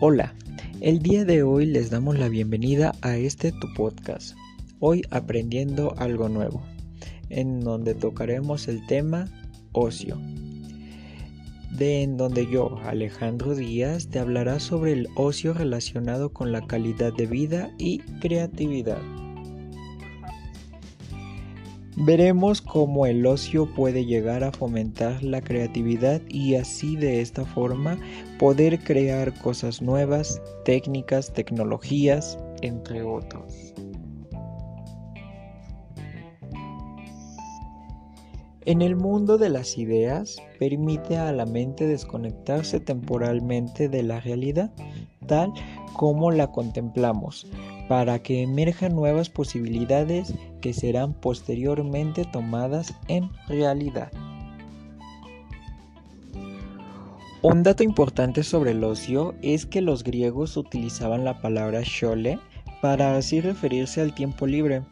Hola, el día de hoy les damos la bienvenida a este tu podcast, hoy aprendiendo algo nuevo, en donde tocaremos el tema ocio, de en donde yo, Alejandro Díaz, te hablará sobre el ocio relacionado con la calidad de vida y creatividad. Veremos cómo el ocio puede llegar a fomentar la creatividad y así de esta forma poder crear cosas nuevas, técnicas, tecnologías, entre otros. En el mundo de las ideas permite a la mente desconectarse temporalmente de la realidad, tal como la contemplamos, para que emerjan nuevas posibilidades que serán posteriormente tomadas en realidad. Un dato importante sobre el ocio es que los griegos utilizaban la palabra shole para así referirse al tiempo libre.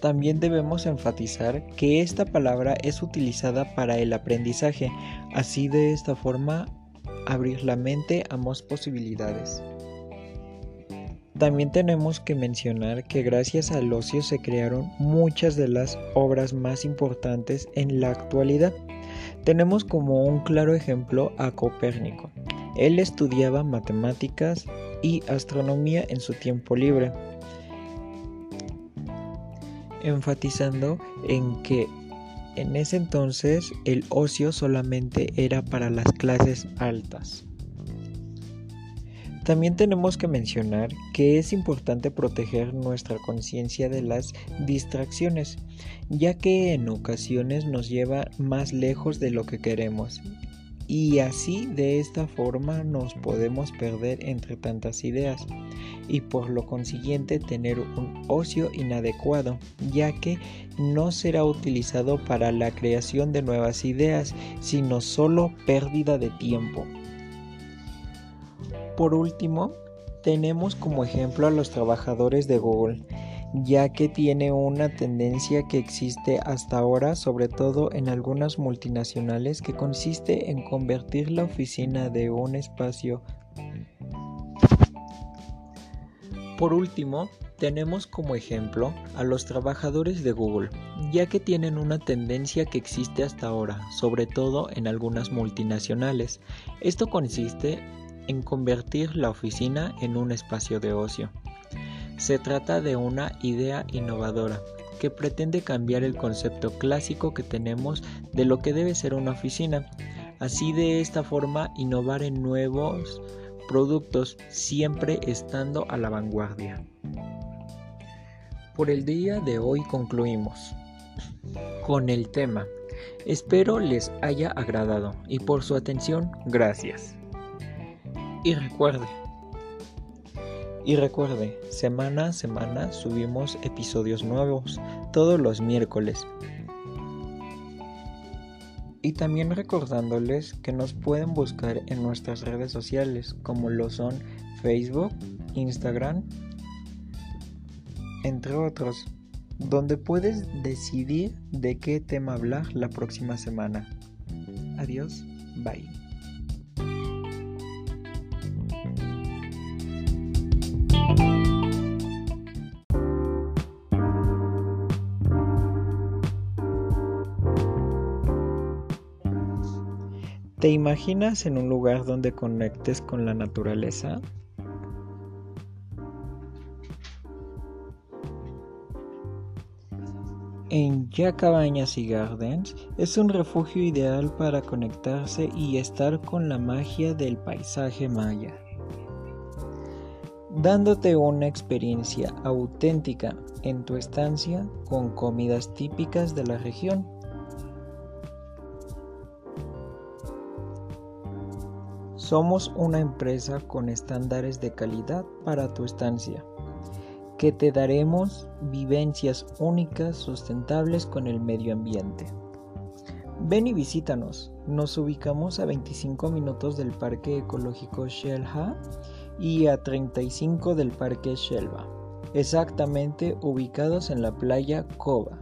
También debemos enfatizar que esta palabra es utilizada para el aprendizaje, así de esta forma abrir la mente a más posibilidades. También tenemos que mencionar que gracias al ocio se crearon muchas de las obras más importantes en la actualidad. Tenemos como un claro ejemplo a Copérnico. Él estudiaba matemáticas y astronomía en su tiempo libre, enfatizando en que en ese entonces el ocio solamente era para las clases altas. También tenemos que mencionar que es importante proteger nuestra conciencia de las distracciones, ya que en ocasiones nos lleva más lejos de lo que queremos. Y así de esta forma nos podemos perder entre tantas ideas y por lo consiguiente tener un ocio inadecuado, ya que no será utilizado para la creación de nuevas ideas, sino solo pérdida de tiempo. Por último, tenemos como ejemplo a los trabajadores de Google, ya que tiene una tendencia que existe hasta ahora, sobre todo en algunas multinacionales, que consiste en convertir la oficina de un espacio. Por último, tenemos como ejemplo a los trabajadores de Google, ya que tienen una tendencia que existe hasta ahora, sobre todo en algunas multinacionales. Esto consiste en convertir la oficina en un espacio de ocio. Se trata de una idea innovadora que pretende cambiar el concepto clásico que tenemos de lo que debe ser una oficina, así de esta forma innovar en nuevos productos siempre estando a la vanguardia. Por el día de hoy concluimos con el tema. Espero les haya agradado y por su atención, gracias. Y recuerde, y recuerde, semana a semana subimos episodios nuevos todos los miércoles. Y también recordándoles que nos pueden buscar en nuestras redes sociales como lo son Facebook, Instagram, entre otros, donde puedes decidir de qué tema hablar la próxima semana. Adiós, bye. ¿Te imaginas en un lugar donde conectes con la naturaleza? En Ya Cabañas y Gardens es un refugio ideal para conectarse y estar con la magia del paisaje maya, dándote una experiencia auténtica en tu estancia con comidas típicas de la región Somos una empresa con estándares de calidad para tu estancia, que te daremos vivencias únicas sustentables con el medio ambiente. Ven y visítanos. Nos ubicamos a 25 minutos del Parque Ecológico Shelha y a 35 del Parque Shelva, exactamente ubicados en la playa Coba.